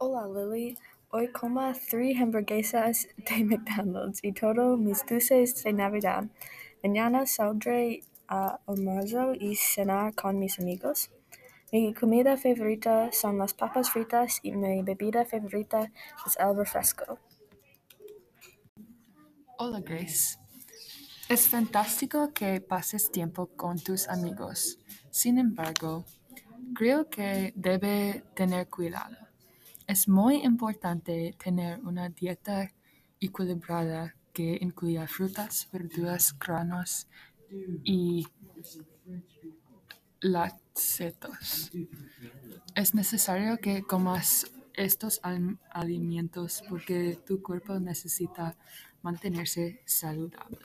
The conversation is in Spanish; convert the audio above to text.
Hola Lily, hoy como three hamburguesas de McDonald's y todos mis dulces de Navidad. Mañana saldré a almorzar y cenar con mis amigos. Mi comida favorita son las papas fritas y mi bebida favorita es el refresco. Hola Grace, es fantástico que pases tiempo con tus amigos. Sin embargo, creo que debe tener cuidado. Es muy importante tener una dieta equilibrada que incluya frutas, verduras, granos y lácteos. Es necesario que comas estos al- alimentos porque tu cuerpo necesita mantenerse saludable.